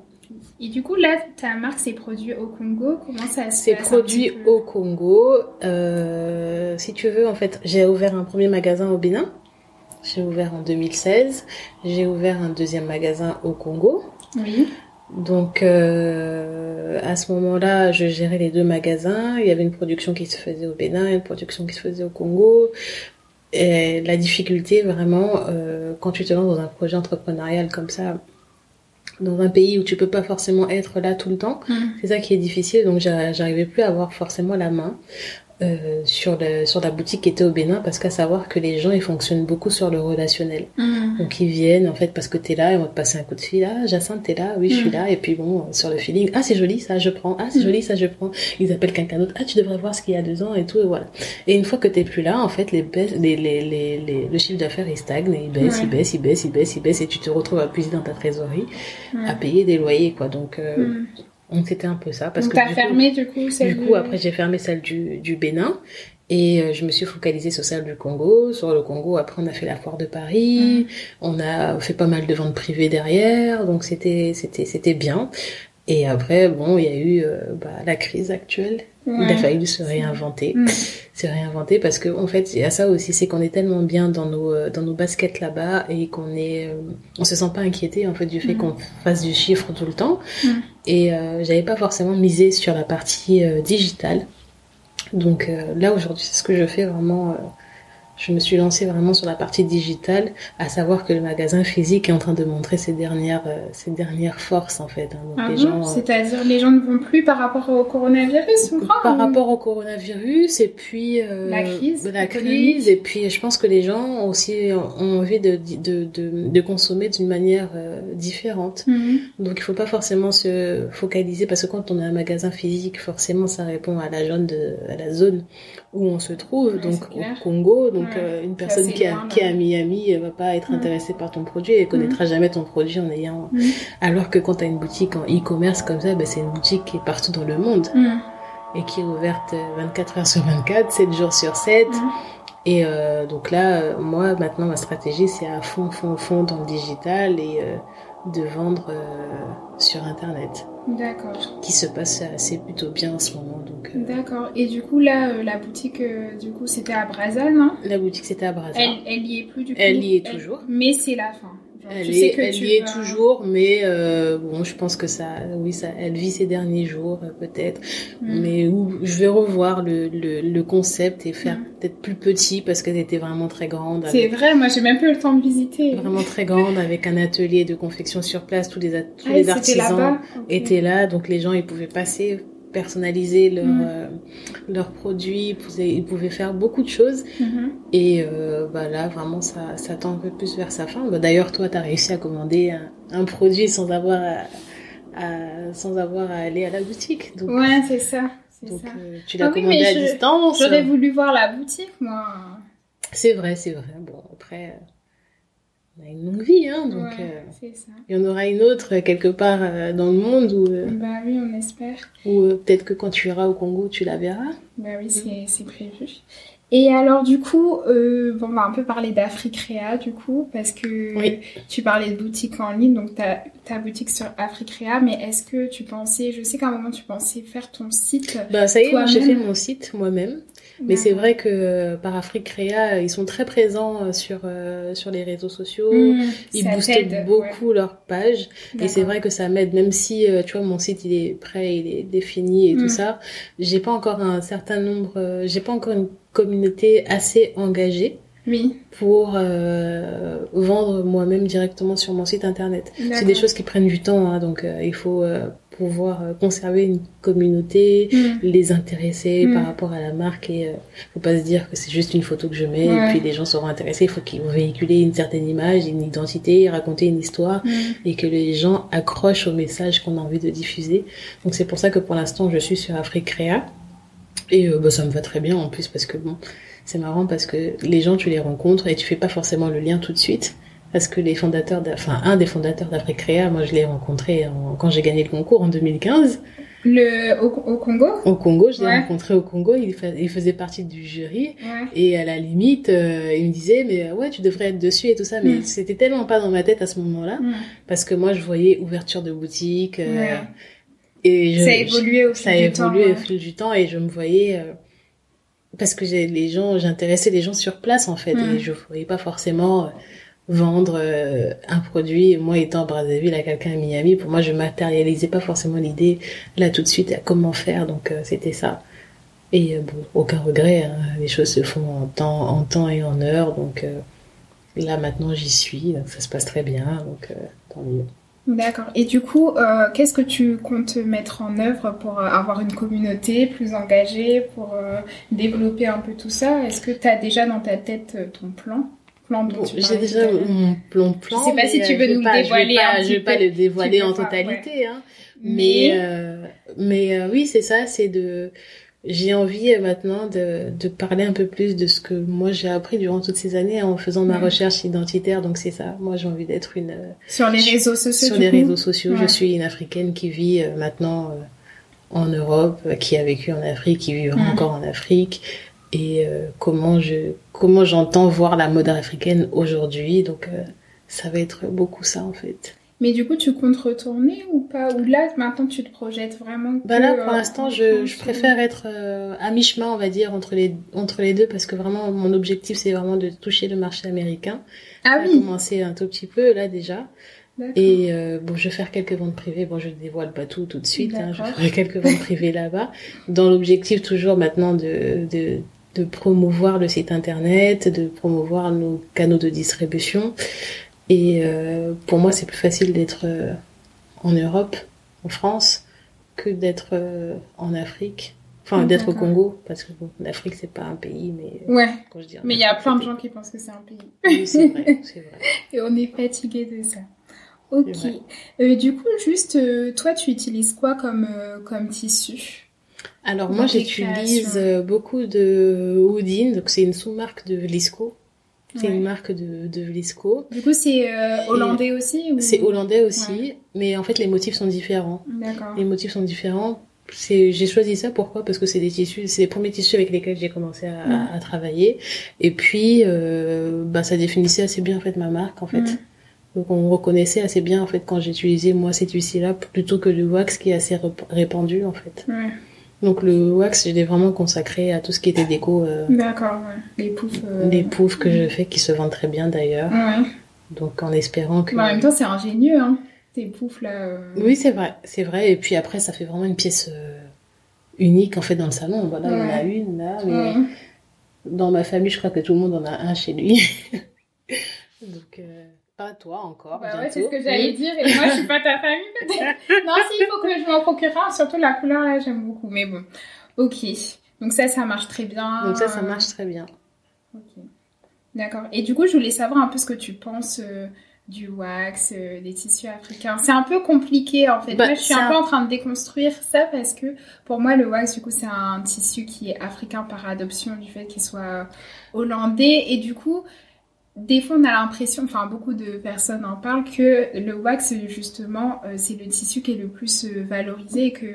Et du coup, là, ta marque s'est produite au Congo. Comment ça se C'est passe un produit au Congo. Euh, si tu veux, en fait, j'ai ouvert un premier magasin au Bénin. J'ai ouvert en 2016. J'ai ouvert un deuxième magasin au Congo. Oui. Donc euh, à ce moment-là, je gérais les deux magasins. Il y avait une production qui se faisait au Bénin une production qui se faisait au Congo. Et la difficulté vraiment, euh, quand tu te lances dans un projet entrepreneurial comme ça, dans un pays où tu peux pas forcément être là tout le temps, Mm. c'est ça qui est difficile. Donc j'a- j'arrivais plus à avoir forcément la main. Euh, sur, le, sur la boutique qui était au Bénin parce qu'à savoir que les gens ils fonctionnent beaucoup sur le relationnel Mm. donc ils viennent en fait parce que t'es là, ils vont te passer un coup de fil. Ah Jacinthe t'es là, oui je suis Mm. là. Et puis bon sur le feeling, ah c'est joli ça je prends, ah c'est Mm. joli ça je prends. Ils appellent quelqu'un d'autre, ah tu devrais voir ce qu'il y a deux ans et tout et voilà. Et une fois que t'es plus là, en fait les baisses, les, les, les, les- le chiffre d'affaires il stagne, et il baisse, il baisse, il baisse, il baisse, il baisse et tu te retrouves à puiser dans ta trésorerie, à payer des loyers quoi. Donc euh. Donc c'était un peu ça parce Donc que coup- fermé du coup celle du coup, après, j'ai fermé celle du, du Bénin. Et euh, je me suis focalisée sur celle du Congo. Sur le Congo, après, on a fait la foire de Paris. On a fait pas mal de ventes privées derrière. Donc, c'était, c'était, c'était bien. Et après, bon, il y a eu euh, bah, la crise actuelle. Il a fallu se réinventer. Mm. Se réinventer parce que, en fait, il y a ça aussi, c'est qu'on est tellement bien dans nos, euh, dans nos baskets là-bas et qu'on est, euh, on se sent pas inquiété, en fait, du fait Mm. qu'on fasse du chiffre tout le temps. Et euh, j'avais pas forcément misé sur la partie euh, digitale. Donc euh, là aujourd'hui, c'est ce que je fais vraiment. Je me suis lancée vraiment sur la partie digitale, à savoir que le magasin physique est en train de montrer ses dernières, euh, ses dernières forces en fait. hein. Ah les bon gens, euh, C'est-à-dire les gens ne vont plus par rapport au coronavirus ou quoi par ou- rapport au coronavirus et puis euh, La crise la crise et puis je pense que les gens aussi ont envie de, de, de, de consommer d'une manière euh, différente. Mhm. Donc il faut pas forcément se focaliser parce que quand on a un magasin physique, forcément ça répond à la zone de à la zone où on se trouve, Ouais, donc au Congo. Donc Ouais. euh, une personne qui, a, qui est à Miami elle va pas être intéressée par ton produit, elle connaîtra jamais ton produit en ayant. Alors que quand tu as une boutique en e-commerce comme ça, bah, c'est une boutique qui est partout dans le monde et qui est ouverte euh, 24 heures sur 24, 7 jours sur 7. Mm. Et euh, donc là, euh, moi, maintenant, ma stratégie, c'est à fond, fond, fond dans le digital et euh, de vendre euh, sur Internet. Qui se passe assez plutôt bien en ce moment. Donc, euh, D'accord. Et du coup, là, euh, la boutique, euh, du coup, c'était à Brazza, non la boutique, c'était à Brazza. elle, elle y est plus du coup? Elle y est toujours. Mais c'est la fin. Genre, Elle, tu est, sais que elle tu y est toujours, mais euh, bon, je pense que ça, oui, ça, elle vit ses derniers jours euh, peut-être, Mm. mais où je vais revoir le, le, le concept et faire Mm. peut-être plus petit parce qu'elle était vraiment très grande. C'est vrai, moi, j'ai même pas eu le temps de visiter. Vraiment très grande avec un atelier de confection sur place, tous les, tous Ah, les artisans étaient là, donc les gens ils pouvaient passer, personnaliser leurs Mm. euh, leurs produits, ils pouvaient, faire beaucoup de choses Mhm. et euh, bah là vraiment ça, ça tend un peu plus vers sa fin. Bah, D'ailleurs toi tu as réussi à commander un, un produit sans avoir à, à- sans avoir à aller à la boutique, donc, Ouais, c'est ça. C'est donc ça. euh, tu l'as Ah oui, commandé à je- distance. J'aurais voulu voir la boutique, moi. C'est vrai, c'est vrai. Bon après euh, on a une longue vie hein, donc. ouais, euh, ça. Il y en aura une autre euh, quelque part euh, dans le monde où, euh, Bah oui, on espère. euh, peut-être que quand tu iras au Congo, tu la verras. Bah oui, c'est c'est prévu. Et alors, du coup, bon, on va un peu parler d'Africrea, du coup, parce que Oui. tu parlais de boutique en ligne, donc ta, ta boutique sur Africrea, mais est-ce que tu pensais, je sais qu'à un moment tu pensais faire ton site Bah ça y est, j'ai fait mon site moi-même. Mais c'est vrai que euh, par Afrique Créa, ils sont très présents euh, sur, euh, sur les réseaux sociaux. Mmh, Ils boostent beaucoup leur page. ouais. Et c'est vrai que ça m'aide, même si, euh, tu vois, mon site, il est prêt, il est défini et tout ça. J'ai pas encore un certain nombre, euh, j'ai pas encore une communauté assez engagée Oui, pour euh, vendre moi-même directement sur mon site internet. C'est des choses qui prennent du temps, hein, donc euh, il faut euh, pouvoir euh, conserver une communauté, Mmh. les intéresser Mm. par rapport à la marque et euh, faut pas se dire que c'est juste une photo que je mets Ouais. et puis les gens seront intéressés. Il faut qu'ils vont véhiculer une certaine image, une identité, raconter une histoire Mmh. et que les gens accrochent au message qu'on a envie de diffuser. Donc c'est pour ça que pour l'instant je suis sur Afrique Créa et euh, bah, ça me va très bien en plus parce que bon c'est marrant parce que les gens tu les rencontres et tu fais pas forcément le lien tout de suite parce que les fondateurs, d'A- enfin un des fondateurs d'Afrique Créa, moi je l'ai rencontré en- quand j'ai gagné le concours en 2015 Le, au, au Congo? Au Congo, je l'ai Ouais. rencontré au Congo, il, fa- il faisait partie du jury Ouais. et à la limite euh, il me disait mais euh, ouais tu devrais être dessus et tout ça mais Mm. c'était tellement pas dans ma tête à ce moment-là Mmh. parce que moi je voyais ouverture de boutique euh, Ouais. et je, ça a évolué au fil ça a du évolué temps. au fil du temps et je me voyais euh, parce que j'ai les gens j'intéressais les gens sur place en fait Mm. et je voyais pas forcément euh, vendre euh, un produit. Moi étant à Brazzaville à quelqu'un à Miami pour moi je matérialisais pas forcément l'idée là tout de suite à comment faire. Donc euh, c'était ça. Et euh, bon aucun regret hein. les choses se font en temps en temps et en heure. Donc là maintenant j'y suis. Donc ça se passe très bien. Donc tant mieux. D'accord. Et du coup, qu'est-ce que tu comptes mettre en œuvre pour avoir une communauté plus engagée, pour développer un peu tout ça? Est-ce que tu as déjà dans ta tête ton plan? Plan Bon, j'ai déjà mon plan plan. Je sais pas si tu euh, veux nous pas- je vais dévoiler pas- Je vais pas le dévoiler en totalité, hein. Mais, Mais euh, mais euh, oui, c'est ça, c'est de j'ai envie euh, maintenant de, de parler un peu plus de ce que moi j'ai appris durant toutes ces années en faisant ma Ouais. recherche identitaire. Donc c'est ça. Moi j'ai envie d'être une sur les réseaux sociaux, sur les coup? réseaux sociaux. Je suis une africaine qui vit maintenant en Europe, qui a vécu en Afrique, qui vivra Mhm. encore en Afrique. Et euh, comment je comment j'entends voir la mode africaine aujourd'hui. Donc euh, ça va être beaucoup ça en fait. Mais du coup, tu comptes retourner ou pas? Ou là, maintenant, tu te projettes vraiment Bah là, euh, pour l'instant, en je, je préfère être euh, à mi-chemin, on va dire, entre les, entre les deux, parce que vraiment, mon objectif, c'est vraiment de toucher le marché américain. Ah oui, commencé un tout petit peu, là, déjà. Et euh, bon, je vais faire quelques ventes privées. Bon, je ne dévoile pas tout tout de suite. Hein, je ferai quelques ventes privées là-bas. Dans l'objectif, toujours maintenant, de, de, de promouvoir le site internet, de promouvoir nos canaux de distribution. Et euh, pour moi, c'est plus facile d'être euh, en Europe, en France, que d'être euh, en Afrique. Enfin, Mm, d'être au. Congo, parce que bon, l'Afrique, c'est pas un pays, mais Ouais, quand je dis mais il y a plein de gens qui pensent que c'est un pays. Oui, c'est vrai, c'est vrai. Et on est fatigué de ça. Ok. Euh, du coup, juste, euh, toi, tu utilises quoi comme, euh, comme tissu? Alors moi j'utilise euh, beaucoup de Houdin, donc c'est une sous-marque de Vlisco. C'est Ouais. une marque de, de Vlisco. Du coup, c'est euh, hollandais aussi ou... C'est hollandais aussi, Ouais. mais en fait les motifs sont différents. D'accord. Les motifs sont différents. C'est, j'ai choisi ça pourquoi? Parce que c'est des tissus, c'est les premiers tissus avec lesquels j'ai commencé à, à travailler. Et puis, euh, bah, ça définissait assez bien en fait ma marque en fait. Donc on reconnaissait assez bien en fait quand j'utilisais moi ces tissus-là plutôt que le wax qui est assez répandu en fait. Ouais. Donc le wax, je l'ai vraiment consacré à tout ce qui était déco, euh, D'accord, ouais. Les poufs. euh, les poufs que je fais qui se vendent très bien d'ailleurs. Ouais. Donc en espérant que. Mais en même temps, c'est ingénieux, hein. Tes poufs là. euh, Oui, c'est vrai, c'est vrai. Et puis après, ça fait vraiment une pièce euh, unique en fait dans le salon. Voilà, il y en a Ouais. une là, mais Ouais. dans ma famille, je crois que tout le monde en a un chez lui. Pas toi encore. Bah ouais, c'est ce que j'allais dire. Et moi, je suis pas ta famille, peut-être. Non, si, il faut que je m'en procure un. Surtout la couleur, là, j'aime beaucoup. Mais bon. Ok. Donc ça, ça marche très bien. Donc ça, ça marche très bien. Ok. D'accord. Et du coup, je voulais savoir un peu ce que tu penses euh, du wax, euh, des tissus africains. C'est un peu compliqué, en fait. Bah, Moi, je suis un- peu en train de déconstruire ça parce que pour moi, le wax, du coup, c'est un tissu qui est africain par adoption du fait qu'il soit hollandais. Et du coup, des fois, on a l'impression, enfin, beaucoup de personnes en parlent, que le wax, justement, euh, c'est le tissu qui est le plus euh, valorisé et que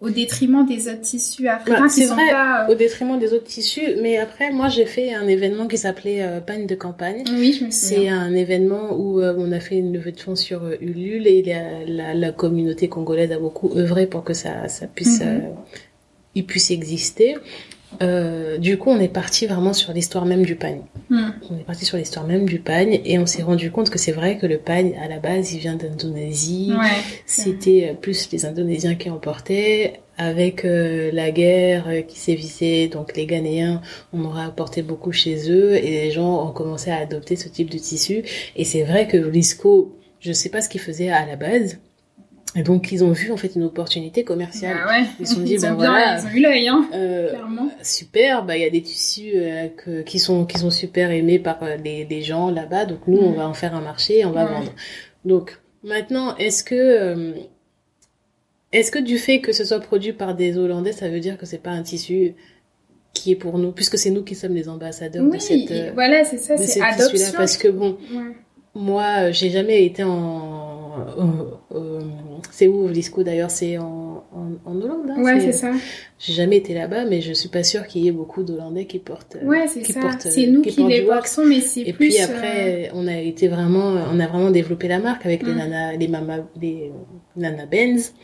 au détriment des autres tissus africains Bah, qui c'est sont vrai. pas... euh, Au détriment des autres tissus. Mais après, moi, j'ai fait un événement qui s'appelait euh, Pagne de campagne. Oui, je me C'est souviens. un événement où euh, on a fait une levée de fonds sur euh, Ulule et la, la, la communauté congolaise a beaucoup œuvré pour que ça, ça puisse, Mhm. il puisse exister. Euh, du coup, on est parti vraiment sur l'histoire même du pagne. Hmm. On est parti sur l'histoire même du pagne et on s'est rendu compte que c'est vrai que le pagne, à la base, il vient d'Indonésie. Ouais. C'était euh, plus les Indonésiens qui en portaient. Avec euh, la guerre qui sévissait, donc les Ghanéens, on aura apporté beaucoup chez eux et les gens ont commencé à adopter ce type de tissu. Et c'est vrai que Lisco, je sais pas ce qu'ils faisaient à la base. Et donc ils ont vu en fait une opportunité commerciale. Bah ouais. Ils se sont dit, Ils bien, voilà. ils ont eu l'œil, hein, Euh, clairement. super, bah il y a des tissus euh, que, qui sont qui sont super aimés par euh, les, les gens là-bas, donc nous on Mm. va en faire un marché et on va Ouais. vendre. Donc maintenant, est-ce que euh, est-ce que du fait que ce soit produit par des Hollandais, ça veut dire que c'est pas un tissu qui est pour nous, puisque c'est nous qui sommes les ambassadeurs Oui, de cette voilà, c'est ça, c'est adoption. parce que bon, Ouais. moi, j'ai jamais été en. Euh, euh, c'est où Vlisco d'ailleurs? C'est en, en, en Hollande. hein, Ouais, c'est ça. J'ai jamais été là-bas, mais je suis pas sûre qu'il y ait beaucoup d'Hollandais qui portent. euh, Ouais, c'est ça. portent, C'est euh, nous qui qui les portons, mais c'est Et plus. puis euh, après, on a été vraiment, on a vraiment développé la marque avec les Mm. nana, les mama, les nana Benz,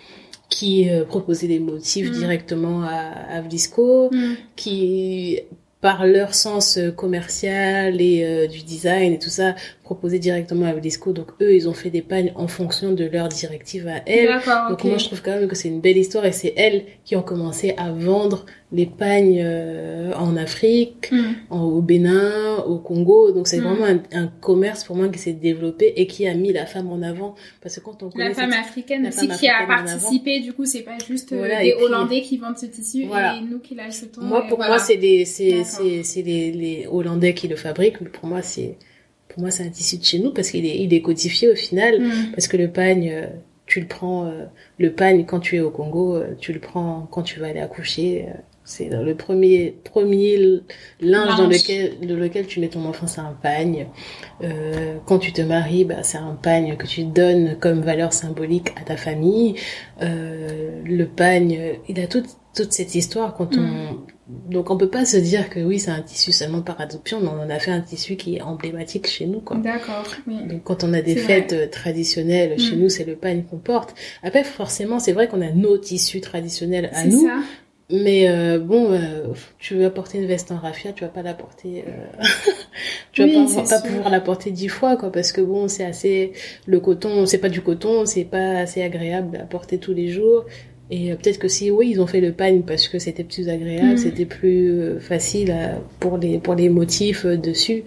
qui euh, proposaient des motifs Mm. directement à, à Vlisco, hmm, qui par leur sens euh, commercial et euh, du design et tout ça proposaient directement à Vlisco. Donc eux, ils ont fait des pagnes en fonction de leurs directives à elles. Donc moi je trouve quand même que c'est une belle histoire et c'est elles qui ont commencé à vendre les pagnes euh, en Afrique, Hmm. en- au Bénin, au Congo. Donc c'est Mm. vraiment un, un commerce pour moi qui s'est développé et qui a mis la femme en avant. Parce que quand on connaît La femme cette- africaine la aussi femme qui a avant. participé, du coup, c'est pas juste euh, Voilà, des et puis- Hollandais qui vendent ce tissu Voilà. et nous qui l'achetons. Moi, pour voilà. moi, c'est les, c'est, c'est, c'est les, les Hollandais qui le fabriquent, mais pour moi, c'est, pour moi, c'est un tissu de chez nous parce qu'il est, il est codifié au final. Hmm. Parce que le pagne, euh, tu le prends, euh, le pagne quand tu es au Congo, euh, tu le prends quand tu vas aller accoucher. C'est dans le premier, premier linge dans lequel, dans lequel tu mets ton enfant, c'est un pagne. Euh, quand tu te maries, bah, c'est un pagne que tu donnes comme valeur symbolique à ta famille. Euh, le pagne, il a toute, toute cette histoire quand Mm. on, donc on peut pas se dire que oui, c'est un tissu seulement par adoption, mais on en a fait un tissu qui est emblématique chez nous, quoi. D'accord, oui. Donc quand on a des fêtes euh, traditionnelles, chez Mm. nous c'est le pagne qu'on porte. Après forcément c'est vrai qu'on a nos tissus traditionnels à nous, ça. Mais euh, bon, euh, tu veux porter une veste en raffia, tu vas pas la porter, euh, tu vas Oui, pas, pouvoir la porter dix fois quoi, parce que bon c'est assez, le coton, c'est pas du coton, c'est pas assez agréable à porter tous les jours. Et peut-être que si oui ils ont fait le pagne parce que c'était plus agréable, Mm. c'était plus facile à- pour les pour les motifs dessus.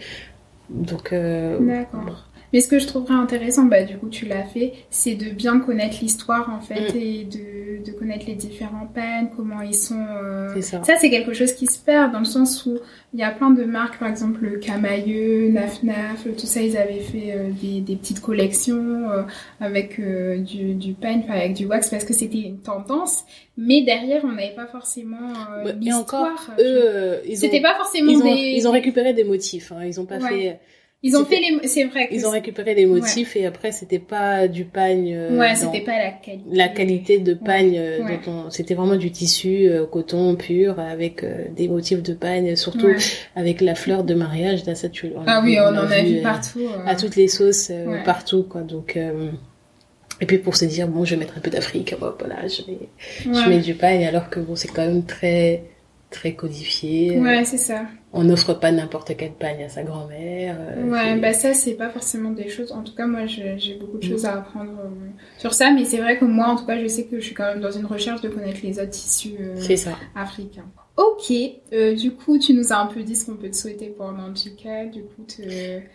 Donc D'accord. Mais ce que je trouverais intéressant, bah du coup tu l'as fait, c'est de bien connaître l'histoire en fait Mm. et de de, connaître les différents pagnes, comment ils sont. euh, ça. Ça, c'est quelque chose qui se perd dans le sens où il y a plein de marques, par exemple le Camailleux, Naf Naf, tout ça, ils avaient fait euh, des, des petites collections euh, avec euh, du, du enfin, avec du wax parce que c'était une tendance. Mais derrière, on n'avait pas forcément euh, l'histoire. encore, eux, ils ont, C'était pas forcément ils ont, des. ils ont récupéré des motifs. Hein. Ils ont pas Ouais. fait. Ils ont fait les. C'est vrai que. Ils ont récupéré des motifs et après c'était pas du pagne. euh, Ouais, c'était pas la qualité. la qualité de pagne euh, Ouais. dont on c'était vraiment du tissu euh, coton pur avec euh, des motifs de pagne surtout avec la fleur de mariage là ça tu on Ah oui, on en a vu partout. à toutes les sauces partout quoi donc euh, et puis pour se dire bon je vais mettre un peu d'Afrique hop voilà je mets je mets du pagne alors que bon c'est quand même très très codifié Ouais, c'est ça. on n'offre pas n'importe quel pagne à sa grand-mère euh, Ouais, bah ça, c'est pas forcément des choses. En tout cas, moi, j'ai beaucoup de Mm. choses à apprendre euh, sur ça, mais c'est vrai que moi, en tout cas, je sais que je suis quand même dans une recherche de connaître les autres tissus euh, c'est ça africains. Ok, euh, du coup, tu nous as un peu dit ce qu'on peut te souhaiter pour Nanjika, du coup, te...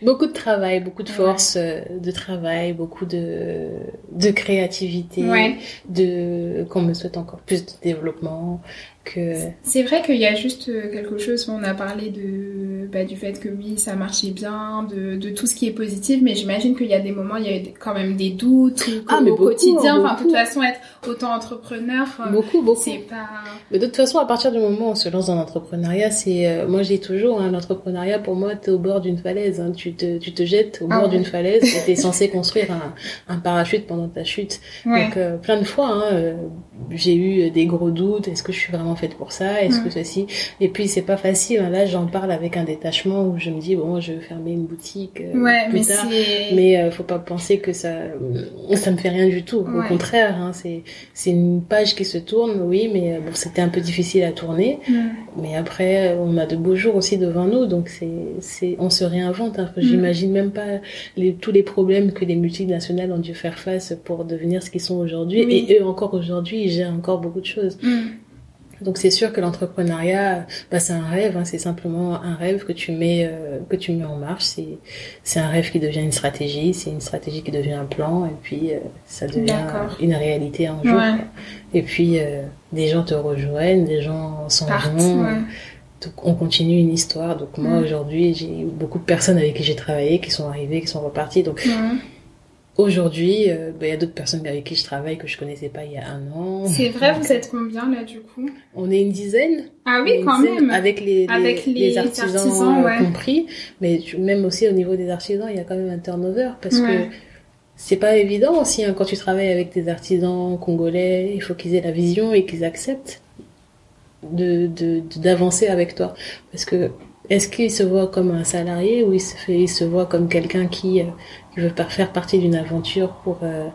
Beaucoup de travail, beaucoup de force euh, de travail, beaucoup de, de créativité, Ouais. de qu'on me souhaite encore plus de développement, que C'est vrai qu'il y a juste euh, quelque chose, on a parlé de, bah, du fait que oui, ça marchait bien, de, de tout ce qui est positif, mais j'imagine qu'il y a des moments, il y a eu quand même des doutes, ou Ah, mais au beaucoup, quotidien, enfin, de toute façon, être auto-entrepreneur, euh, beaucoup, beaucoup. c'est pas... Mais de toute façon, à partir du moment on se lance dans l'entrepreneuriat, c'est, euh, moi dis toujours, hein, l'entrepreneuriat pour moi, t'es au bord d'une falaise, hein, tu te, tu te jettes au Ah bord ouais. d'une falaise t'es censé construire un, un parachute pendant ta chute. Ouais. Donc euh, plein de fois, hein, euh, j'ai eu des gros doutes. Est-ce que je suis vraiment faite pour ça Est-ce que Mm. ceci Et puis c'est pas facile. hein. Là, j'en parle avec un détachement où je me dis bon, je vais fermer une boutique euh, Ouais, plus mais tard. Mais euh, faut pas penser que ça, ça me fait rien du tout. Au contraire, hein, c'est c'est une page qui se tourne, oui, mais euh, bon, c'était un peu difficile à tourner. Mm. Mais après, on a de beaux jours aussi devant nous, donc c'est c'est on se réinvente. Hein. Mm. J'imagine même pas les, tous les problèmes que les multinationales ont dû faire face pour devenir ce qu'ils sont aujourd'hui. Oui. Et eux encore aujourd'hui, gèrent encore beaucoup de choses. Mm. Donc c'est sûr que l'entrepreneuriat, bah, c'est un rêve. Hein, c'est simplement un rêve que tu mets euh, que tu mets en marche. C'est c'est un rêve qui devient une stratégie. C'est une stratégie qui devient un plan. Et puis euh, ça devient une réalité un jour. Ouais. Et puis euh, des gens te rejoignent, des gens s'en vont. ouais. Donc on continue une histoire. Donc moi Mm. aujourd'hui, j'ai beaucoup de personnes avec qui j'ai travaillé qui sont arrivées, qui sont reparties. Donc. Aujourd'hui, euh, bah, il y a d'autres personnes avec qui je travaille que je connaissais pas il y a un an. C'est vrai, Donc, vous êtes combien là du coup? On est une dizaine. Ah oui, quand dizaine, même. Avec les, les, Avec les artisans, artisans, euh, ouais. compris. Mais même aussi au niveau des artisans, il y a quand même un turnover parce Ouais. que c'est pas évident aussi hein, quand tu travailles avec des artisans congolais. Il faut qu'ils aient la vision et qu'ils acceptent de de- de- d'avancer avec toi parce que est-ce qu'il se voit comme un salarié ou il se fait il se voit comme quelqu'un qui qui veut par- faire partie d'une aventure pour euh,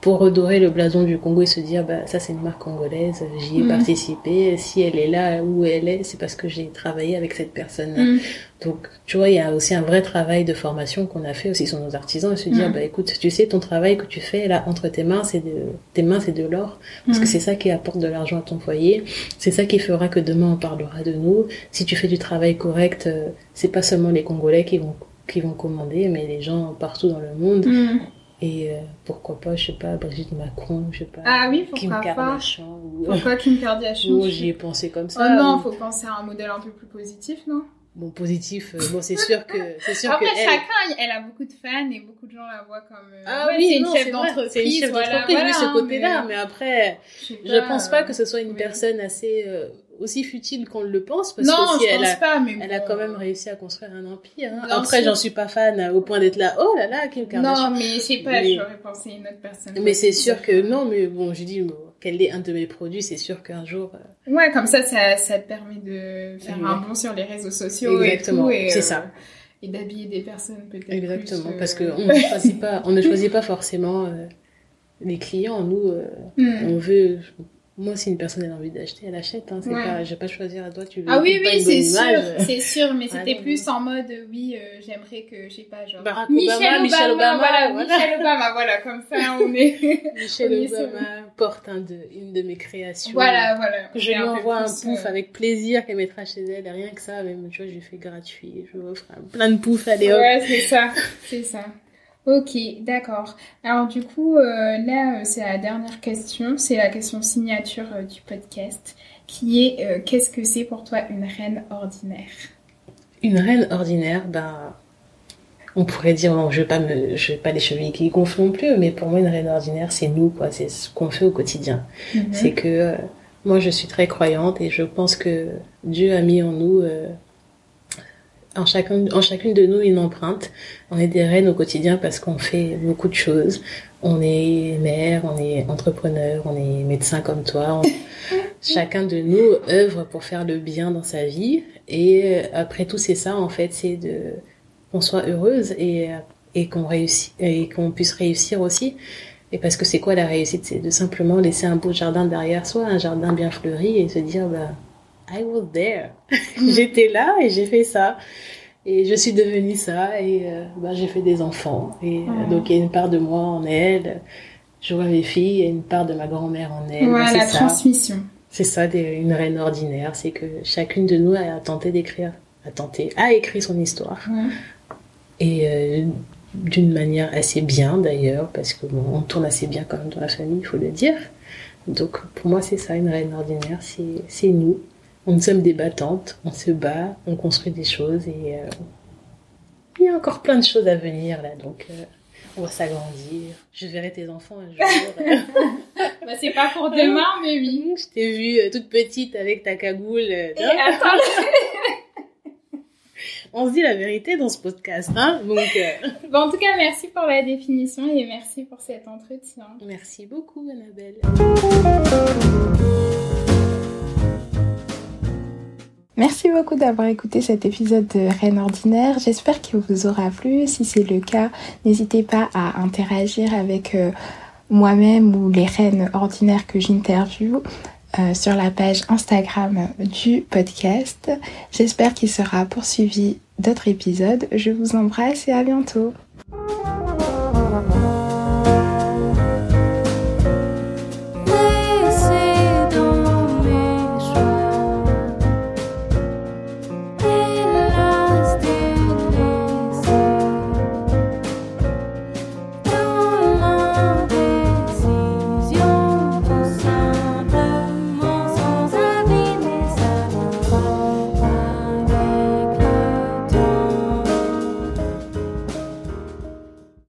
pour redorer le blason du Congo et se dire bah ça c'est une marque congolaise j'y ai Mhm. participé si elle est là où elle est c'est parce que j'ai travaillé avec cette personne Mm. donc tu vois il y a aussi un vrai travail de formation qu'on a fait aussi sur nos artisans et se dire Mhm. bah écoute tu sais ton travail que tu fais là entre tes mains c'est de tes mains c'est de l'or parce Mm. que c'est ça qui apporte de l'argent à ton foyer c'est ça qui fera que demain on parlera de nous si tu fais du travail correct euh, c'est pas seulement les Congolais qui vont qui vont commander mais les gens partout dans le monde Mm. et euh, pourquoi pas je sais pas Brigitte Macron je sais pas Ah oui, Kim pourquoi pas Kardashian ou Pourquoi Kim Kardashian je- j'y ai pensé comme Oh ça non, ou- faut penser à un modèle un peu plus positif, non? Bon positif euh, bon c'est sûr que c'est sûr Après, que elle- chacun, elle a beaucoup de fans et beaucoup de gens la voient comme. euh, Ah ouais, oui, c'est une chef d'entreprise. c'est une chef voilà, d'entreprise, oui, voilà, ce hein, côté-là. Mais après, je je pense pas que ce soit une oui. personne assez aussi futile qu'on le pense, parce Non, que si je elle pense a, pas, mais elle a bon. quand même réussi à construire un empire. hein. Après, j'en suis pas fan euh, au point d'être là. Oh là là, Kim Kardashian. Non, mais je sais pas, Mais- j'aurais pensé à une autre personne. mais c'est sûr que non, mais bon, je dis bon, quel est un de mes produits, c'est sûr qu'un jour. euh, Ouais, comme ça, ça, ça te permet de faire Ouais. un bond sur les réseaux sociaux Exactement, et tout. et, c'est euh, ça. Et d'habiller des personnes peut-être Exactement, plus, euh, parce que on ne choisit pas, on ne choisit pas forcément euh, les clients. Nous, euh, Hmm. on veut. Moi, si une personne elle a envie d'acheter, elle achète. Hein, c'est Ouais. pas, je vais pas choisir à toi. Tu veux Ah oui, oui, c'est sûr, c'est sûr, mais Ah c'était plus en mode, euh, oui, euh, j'aimerais que, je sais pas, genre... Barack Michelle Obama, Obama, Michelle Obama, voilà, Obama, voilà, comme ça, on est... Michelle On est sur- Obama porte un de, une de mes créations. voilà, voilà. Que je lui envoie un plus, pouf euh, avec plaisir qu'elle mettra chez elle. Et rien que ça, même, tu vois, je lui fais gratuit. Je lui offre plein de poufs, allez hop. Ouais, c'est ça, c'est ça. Ok, d'accord. Alors du coup, euh, là, euh, c'est la dernière question, c'est la question signature euh, du podcast, qui est qu'est-ce que c'est pour toi une reine ordinaire? Une reine ordinaire, ben, on pourrait dire, bon, je vais pas me, je vais pas les cheveux qui gonflent non plus, mais pour moi, une reine ordinaire, c'est nous, quoi. C'est ce qu'on fait au quotidien. Mhm. C'est que moi, je suis très croyante et je pense que Dieu a mis en nous, en chacun, en chacune de nous, une empreinte. On est des reines au quotidien parce qu'on fait beaucoup de choses. On est mère, on est entrepreneur, on est médecin comme toi. On- Chacun de nous œuvre pour faire le bien dans sa vie. Et euh, après tout, c'est ça, en fait, c'est de qu'on soit heureuse et, euh, et qu'on réussisse et qu'on puisse réussir aussi. Et parce que c'est quoi la réussite? C'est de simplement laisser un beau jardin derrière soi, un jardin bien fleuri et se dire bah I was there. J'étais là et j'ai fait ça. Et je suis devenue ça et euh, bah, j'ai fait des enfants. Et euh, Ouais. donc il y a une part de moi en elle. Je vois mes filles et une part de ma grand-mère en elle. Voilà, Bah, la ça. transmission. C'est ça, des- une reine ordinaire. C'est que chacune de nous a tenté d'écrire, a tenté, a écrit son histoire. Ouais. Et euh, d'une manière assez bien d'ailleurs, parce que bon, on tourne assez bien quand même dans la famille, il faut le dire. Donc pour moi, c'est ça, une reine ordinaire, c'est c'est nous. Sommes des battantes, on se bat, on construit des choses et euh, il y a encore plein de choses à venir là, donc euh, on va s'agrandir. Je verrai tes enfants un jour. Bah, c'est pas pour demain, mais oui. Je t'ai vue euh, toute petite avec ta cagoule. euh, Et attends, On se dit la vérité dans ce podcast, hein Donc euh, bon, en tout cas, merci pour la définition et merci pour cet entretien. merci beaucoup, Annabelle. Merci beaucoup d'avoir écouté cet épisode de Reine Ordinaire. J'espère qu'il vous aura plu. Si c'est le cas, n'hésitez pas à interagir avec euh, moi-même ou les reines ordinaires que j'interviewe euh, sur la page Instagram du podcast. J'espère qu'il sera poursuivi d'autres épisodes. Je vous embrasse et à bientôt.